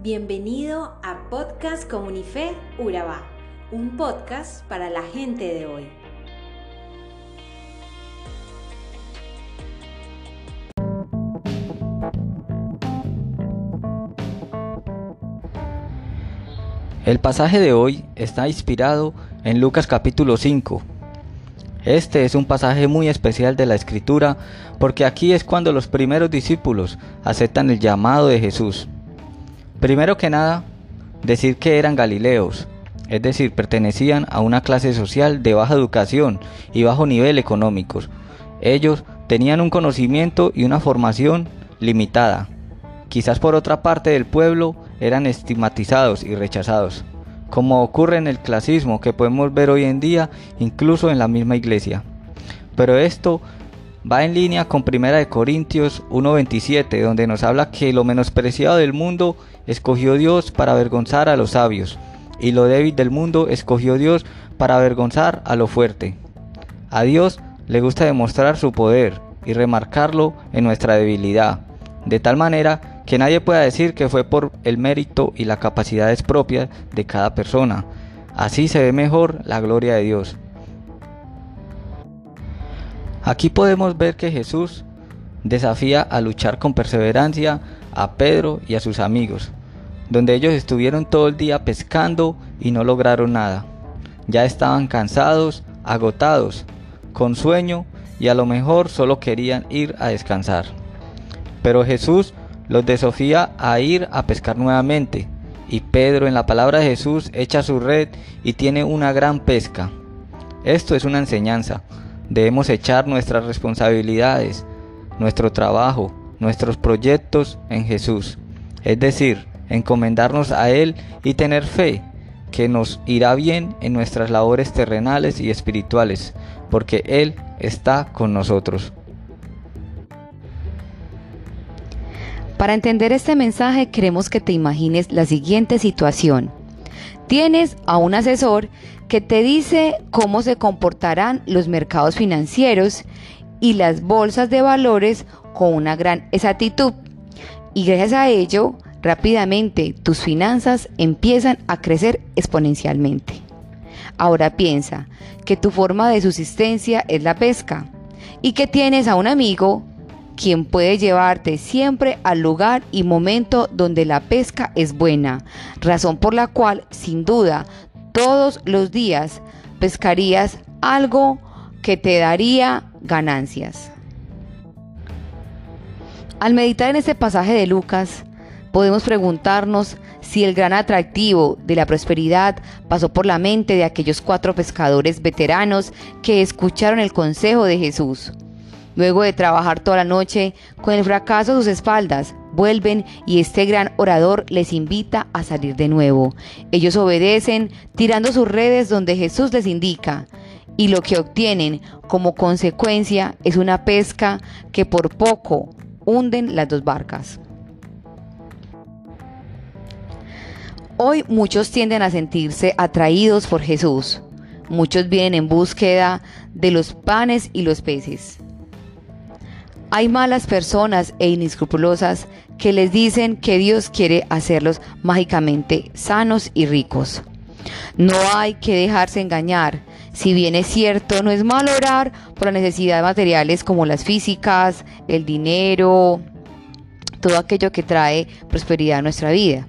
Bienvenido a Podcast Comunife Urabá, un podcast para la gente de hoy. El pasaje de hoy está inspirado en Lucas capítulo 5. Este es un pasaje muy especial de la escritura porque aquí es cuando los primeros discípulos aceptan el llamado de Jesús. Primero que nada, decir que eran galileos, es decir, pertenecían a una clase social de baja educación y bajo nivel económico. Ellos tenían un conocimiento y una formación limitada. Quizás por otra parte del pueblo eran estigmatizados y rechazados, como ocurre en el clasismo que podemos ver hoy en día incluso en la misma iglesia. Pero esto va en línea con 1 Corintios 1.27, donde nos habla que lo menospreciado del mundo escogió Dios para avergonzar a los sabios, y lo débil del mundo escogió Dios para avergonzar a lo fuerte. A Dios le gusta demostrar su poder y remarcarlo en nuestra debilidad, de tal manera que nadie pueda decir que fue por el mérito y las capacidades propias de cada persona. Así se ve mejor la gloria de Dios. Aquí podemos ver que Jesús desafía a luchar con perseverancia a Pedro y a sus amigos, donde ellos estuvieron todo el día pescando y no lograron nada. Ya estaban cansados, agotados, con sueño y a lo mejor solo querían ir a descansar. Pero Jesús los desafía a ir a pescar nuevamente, y Pedro en la palabra de Jesús echa su red y tiene una gran pesca. Esto es una enseñanza. Debemos echar nuestras responsabilidades, nuestro trabajo, nuestros proyectos en Jesús. Es decir, encomendarnos a Él y tener fe que nos irá bien en nuestras labores terrenales y espirituales, porque Él está con nosotros. Para entender este mensaje queremos que te imagines la siguiente situación. Tienes a un asesor que te dice cómo se comportarán los mercados financieros y las bolsas de valores con una gran exactitud. Y gracias a ello, rápidamente tus finanzas empiezan a crecer exponencialmente. Ahora piensa que tu forma de subsistencia es la pesca y que tienes a un amigo quien puede llevarte siempre al lugar y momento donde la pesca es buena, razón por la cual, sin duda, todos los días pescarías algo que te daría ganancias. Al meditar en este pasaje de Lucas, podemos preguntarnos si el gran atractivo de la prosperidad pasó por la mente de aquellos cuatro pescadores veteranos que escucharon el consejo de Jesús. Luego de trabajar toda la noche, con el fracaso a sus espaldas, vuelven y este gran orador les invita a salir de nuevo. Ellos obedecen, tirando sus redes donde Jesús les indica, y lo que obtienen como consecuencia es una pesca que por poco hunden las dos barcas. Hoy muchos tienden a sentirse atraídos por Jesús. Muchos vienen en búsqueda de los panes y los peces. Hay malas personas e inescrupulosas que les dicen que Dios quiere hacerlos mágicamente sanos y ricos. No hay que dejarse engañar. Si bien es cierto, no es malo orar por las necesidades materiales como las físicas, el dinero, todo aquello que trae prosperidad a nuestra vida.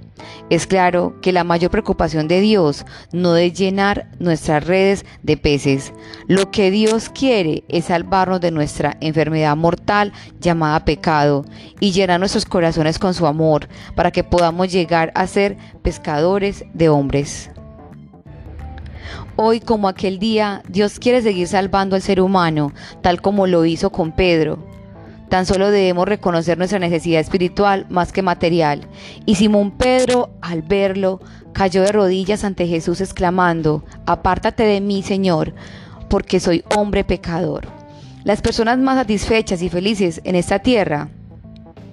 Es claro que la mayor preocupación de Dios no es llenar nuestras redes de peces. Lo que Dios quiere es salvarnos de nuestra enfermedad mortal llamada pecado y llenar nuestros corazones con su amor para que podamos llegar a ser pescadores de hombres. Hoy como aquel día, Dios quiere seguir salvando al ser humano, tal como lo hizo con Pedro. Tan solo debemos reconocer nuestra necesidad espiritual más que material. Y Simón Pedro, al verlo, cayó de rodillas ante Jesús exclamando, Apártate de mí, Señor, porque soy hombre pecador. Las personas más satisfechas y felices en esta tierra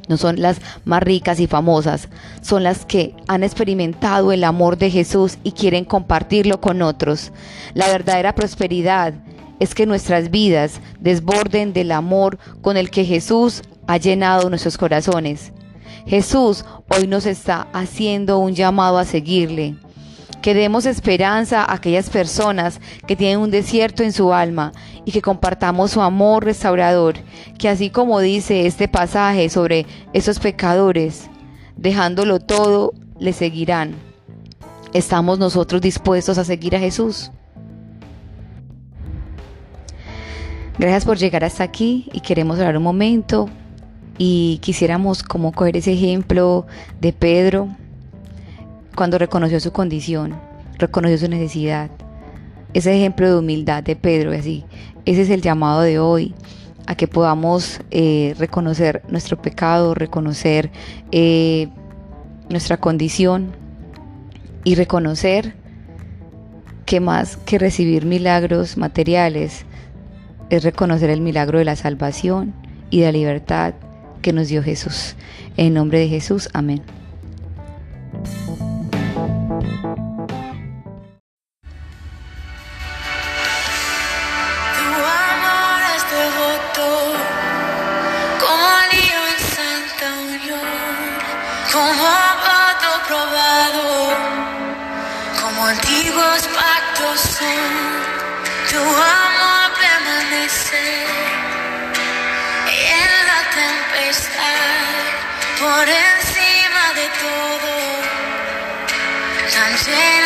no son las más ricas y famosas, son las que han experimentado el amor de Jesús y quieren compartirlo con otros. La verdadera prosperidad es que nuestras vidas desborden del amor con el que Jesús ha llenado nuestros corazones. Jesús hoy nos está haciendo un llamado a seguirle. Que demos esperanza a aquellas personas que tienen un desierto en su alma y que compartamos su amor restaurador, que así como dice este pasaje sobre esos pecadores, dejándolo todo, le seguirán. ¿Estamos nosotros dispuestos a seguir a Jesús? Gracias por llegar hasta aquí y queremos hablar un momento y quisiéramos como coger ese ejemplo de Pedro cuando reconoció su condición, reconoció su necesidad. Ese ejemplo de humildad de Pedro y así. Ese es el llamado de hoy a que podamos eh, reconocer nuestro pecado, reconocer eh, nuestra condición y reconocer que más que recibir milagros materiales es reconocer el milagro de la salvación y de la libertad que nos dio Jesús. En nombre de Jesús, amén. antiguos pactos son, tu amor permanece en la tempestad, por encima de todo, tan llenas